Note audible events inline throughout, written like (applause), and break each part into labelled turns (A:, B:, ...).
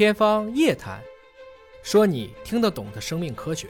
A: 天方夜谭，说你听得懂的生命科学。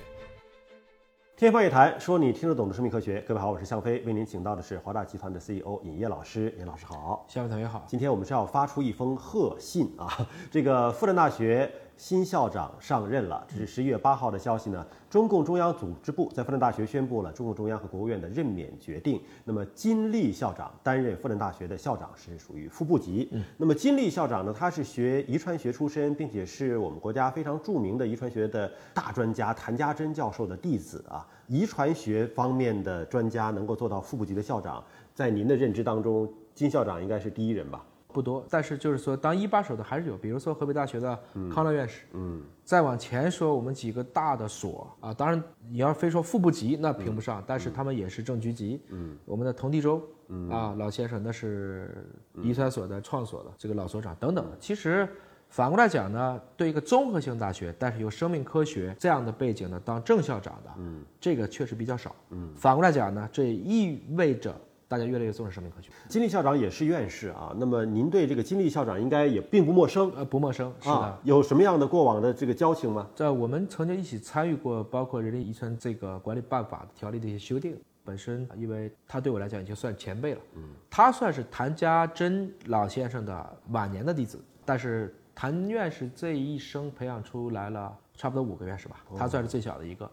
B: 天方夜谭，说你听得懂的生命科学。各位好，我是向飞，为您请到的是华大集团的 CEO 尹烨老师。尹老师好，
A: 向飞同学好。
B: 今天我们是要发出一封贺信啊，(laughs) 这个复旦大学。新校长上任了，这是十一月八号的消息呢。中共中央组织部在复旦大学宣布了中共中央和国务院的任免决定。那么金立校长担任复旦大学的校长是属于副部级。嗯，那么金立校长呢，他是学遗传学出身，并且是我们国家非常著名的遗传学的大专家谭家珍教授的弟子啊。遗传学方面的专家能够做到副部级的校长，在您的认知当中，金校长应该是第一人吧？
A: 不多，但是就是说，当一把手的还是有，比如说河北大学的康乐院士，嗯，再往前说，我们几个大的所啊，当然你要非说副部级那评不上，但是他们也是正局级，嗯，我们的童地周，嗯。啊，老先生那是遗传所的创所的这个老所长等等。其实反过来讲呢，对一个综合性大学，但是有生命科学这样的背景呢，当正校长的，嗯，这个确实比较少，嗯，反过来讲呢，这意味着。大家越来越重视生命科学。
B: 金立校长也是院士啊，那么您对这个金立校长应该也并不陌生。
A: 呃，不陌生，是的。
B: 有什么样的过往的这个交情吗？
A: 在我们曾经一起参与过，包括人类遗传这个管理办法条例的一些修订。本身，因为他对我来讲已经算前辈了。嗯。他算是谭家珍老先生的晚年的弟子，但是谭院士这一生培养出来了差不多五个院士吧，他算是最小的一个。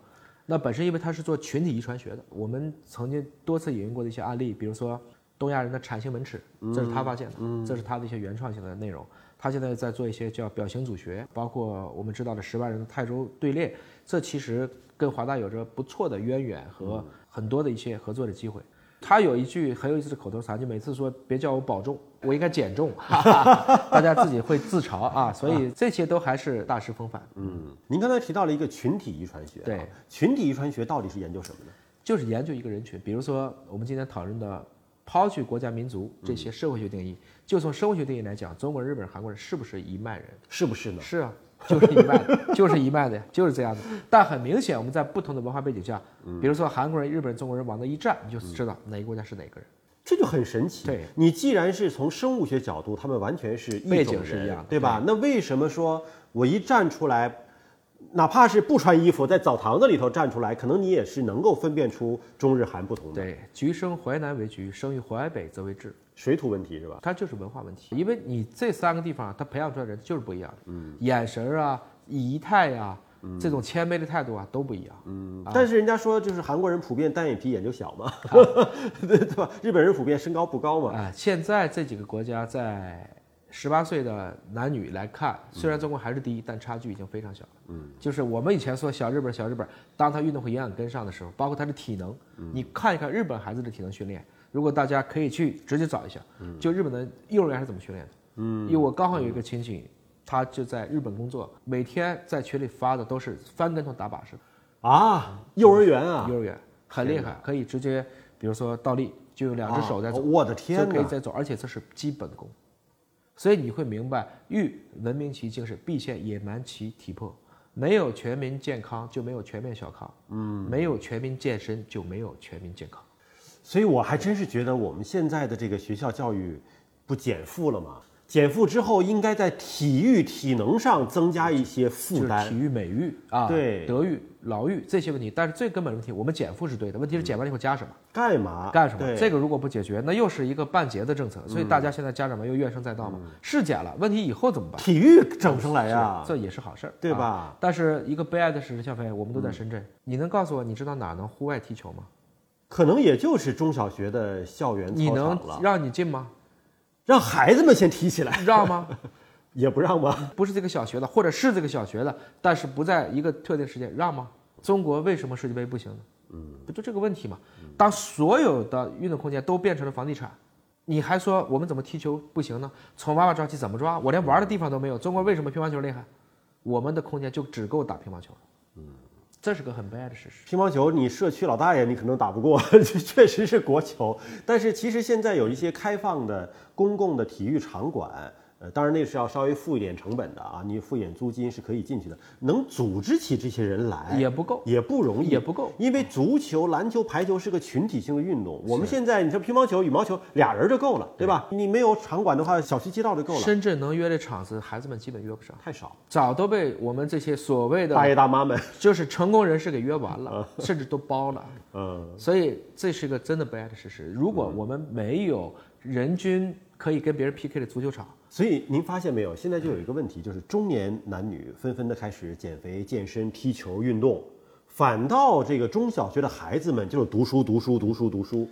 A: 那本身因为他是做群体遗传学的，我们曾经多次引用过的一些案例，比如说东亚人的产性门齿，这是他发现的，这是他的一些原创性的内容。他现在在做一些叫表型组学，包括我们知道的十万人的泰州队列，这其实跟华大有着不错的渊源和很多的一些合作的机会。他有一句很有意思的口头禅，就每次说别叫我保重，我应该减重，哈 (laughs) 哈大家自己会自嘲啊。所以这些都还是大师风范。
B: 嗯，您刚才提到了一个群体遗传学，
A: 对，
B: 群体遗传学到底是研究什么呢？
A: 就是研究一个人群，比如说我们今天讨论的，抛去国家民族这些社会学定义，就从生物学定义来讲，中国人、日本人、韩国人是不是一脉人？
B: 是不是呢？
A: 是啊。就是一脉的，就是一脉的呀，就是这样子。但很明显，我们在不同的文化背景下，比如说韩国人、日本人、中国人往那一站，你就知道哪个国家是哪个人。
B: 这就很神奇。
A: 对，
B: 你既然是从生物学角度，他们完全是
A: 背景是一样的，
B: 对吧？那为什么说我一站出来，哪怕是不穿衣服，在澡堂子里头站出来，可能你也是能够分辨出中日韩不同的？
A: 对，橘生淮南为橘，生于淮北则为枳。
B: 水土问题是吧？
A: 它就是文化问题，因为你这三个地方，它培养出来的人就是不一样的。嗯，眼神啊。仪态呀，这种谦卑的态度啊，都不一样。
B: 嗯，但是人家说，就是韩国人普遍单眼皮，眼睛小嘛，(laughs) 对吧？日本人普遍身高不高嘛。
A: 啊，现在这几个国家在十八岁的男女来看，虽然中国还是第一，但差距已经非常小了。嗯，就是我们以前说小日本，小日本，当他运动会营养跟上的时候，包括他的体能，你看一看日本孩子的体能训练。如果大家可以去直接找一下，就日本的幼儿园是怎么训练的？嗯，因为我刚好有一个亲戚。他就在日本工作，每天在群里发的都是翻跟头打把式，
B: 啊，幼儿园啊，
A: 幼儿园很厉害，可以直接，比如说倒立，就用两只手在走，
B: 我的天
A: 就可以在走，而且这是基本功，所以你会明白，欲文明其精神，必先野蛮其体魄，没有全民健康就没有全面小康，嗯，没有全民健身就没有全民健康，
B: 所以我还真是觉得我们现在的这个学校教育不减负了吗？减负之后，应该在体育体能上增加一些负担，
A: 体育美育啊，
B: 对，
A: 德育、劳育这些问题。但是最根本的问题，我们减负是对的，问题是减完了以后加什么？
B: 干嘛？
A: 干什么？这个如果不解决，那又是一个半截的政策。所以大家现在家长们又怨声载道嘛。是减了，问题以后怎么办？
B: 体育整上来呀，
A: 这也是好事儿，
B: 对吧？
A: 但是一个悲哀的事实，小飞，我们都在深圳，你能告诉我，你知道哪能户外踢球吗？
B: 可能也就是中小学的校园
A: 操场了。你能让你进吗？
B: 让孩子们先提起来，
A: 让吗？(laughs)
B: 也不让吗？
A: 不是这个小学的，或者是这个小学的，但是不在一个特定时间，让吗？中国为什么世界杯不行呢？嗯，不就这个问题吗？当所有的运动空间都变成了房地产，你还说我们怎么踢球不行呢？从娃娃抓起怎么抓？我连玩的地方都没有。中国为什么乒乓球厉害？我们的空间就只够打乒乓球了。嗯。这是个很悲哀的事实。
B: 乒乓球，你社区老大爷你可能打不过，(laughs) 确实是国球。但是其实现在有一些开放的公共的体育场馆，呃，当然那是要稍微付一点成本的啊，你付一点租金是可以进去的。能组织起这些人来
A: 也不够，
B: 也不容易，
A: 也不够。
B: 因为足球、篮球、排球是个群体性的运动。我们现在你说乒乓球、羽毛球，俩人就够了，对吧？你没有场馆的话，小区街道就够了。
A: 深圳能约的场子，孩子们基本约不上，
B: 太少，
A: 早都被我们这些所谓的
B: 大爷大妈们，
A: 就是成功人士给约完了，甚至都包了。
B: 嗯，
A: 所以这是个真的悲哀的事实。如果我们没有人均可以跟别人 PK 的足球场，
B: 所以您发现没有，现在就有一个问题，就是中年男女纷纷的开始减肥、健身、踢球、运动，反倒这个中小学的孩子们就是读书、读书、读书、读书，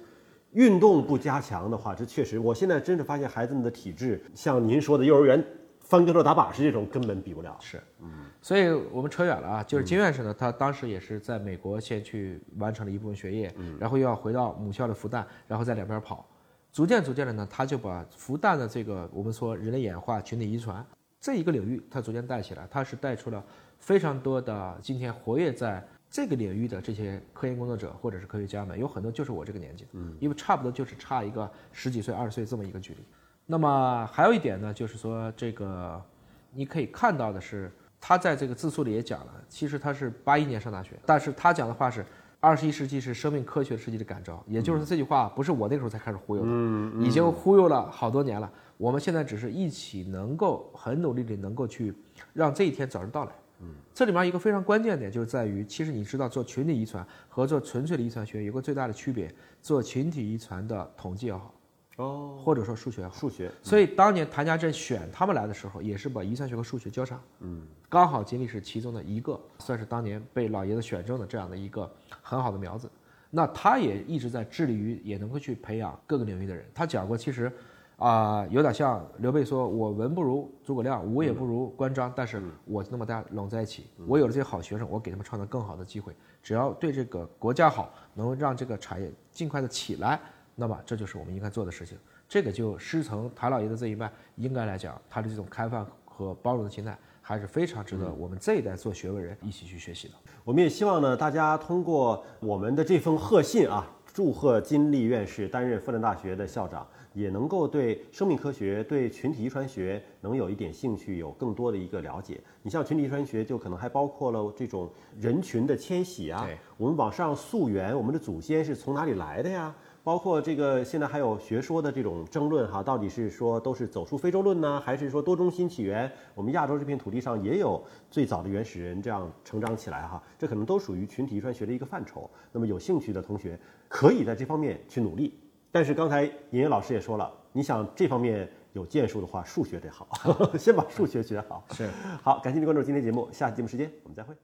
B: 运动不加强的话，这确实，我现在真是发现孩子们的体质，像您说的幼儿园翻跟头打把式这种根本比不了。
A: 是，嗯，所以我们扯远了啊，就是金院士呢，他当时也是在美国先去完成了一部分学业，然后又要回到母校的复旦，然后在两边跑。逐渐逐渐的呢，他就把复旦的这个我们说人类演化、群体遗传这一个领域，他逐渐带起来。他是带出了非常多的今天活跃在这个领域的这些科研工作者或者是科学家们，有很多就是我这个年纪的，嗯，因为差不多就是差一个十几岁、二十岁这么一个距离。那么还有一点呢，就是说这个你可以看到的是，他在这个自述里也讲了，其实他是八一年上大学，但是他讲的话是。二十一世纪是生命科学世纪的感召，也就是这句话不是我那时候才开始忽悠的，已经忽悠了好多年了。我们现在只是一起能够很努力的能够去让这一天早日到来。嗯，这里面一个非常关键点就是在于，其实你知道做群体遗传和做纯粹的遗传学有个最大的区别，做群体遗传的统计也好。
B: 哦，
A: 或者说数学，
B: 数学。
A: 所以当年谭家镇选他们来的时候，也是把遗传学和数学交叉。嗯，刚好金立是其中的一个，算是当年被老爷子选中的这样的一个很好的苗子。那他也一直在致力于也能够去培养各个领域的人。他讲过，其实，啊，有点像刘备说：“我文不如诸葛亮，武也不如关张，但是我那么大拢在一起，我有了这些好学生，我给他们创造更好的机会。只要对这个国家好，能让这个产业尽快的起来。”那么这就是我们应该做的事情，这个就师承谭老爷子这一脉，应该来讲，他的这种开放和包容的心态，还是非常值得我们这一代做学问人一起去学习的。
B: 我们也希望呢，大家通过我们的这封贺信啊，祝贺金立院士担任复旦大学的校长，也能够对生命科学、对群体遗传学能有一点兴趣，有更多的一个了解。你像群体遗传学，就可能还包括了这种人群的迁徙啊，我们往上溯源，我们的祖先是从哪里来的呀？包括这个，现在还有学说的这种争论哈，到底是说都是走出非洲论呢，还是说多中心起源？我们亚洲这片土地上也有最早的原始人这样成长起来哈，这可能都属于群体遗传学的一个范畴。那么有兴趣的同学可以在这方面去努力。但是刚才尹烨老师也说了，你想这方面有建树的话，数学得好，(laughs) 先把数学学好。
A: 是，
B: 好，感谢您关注今天节目，下期节目时间我们再会。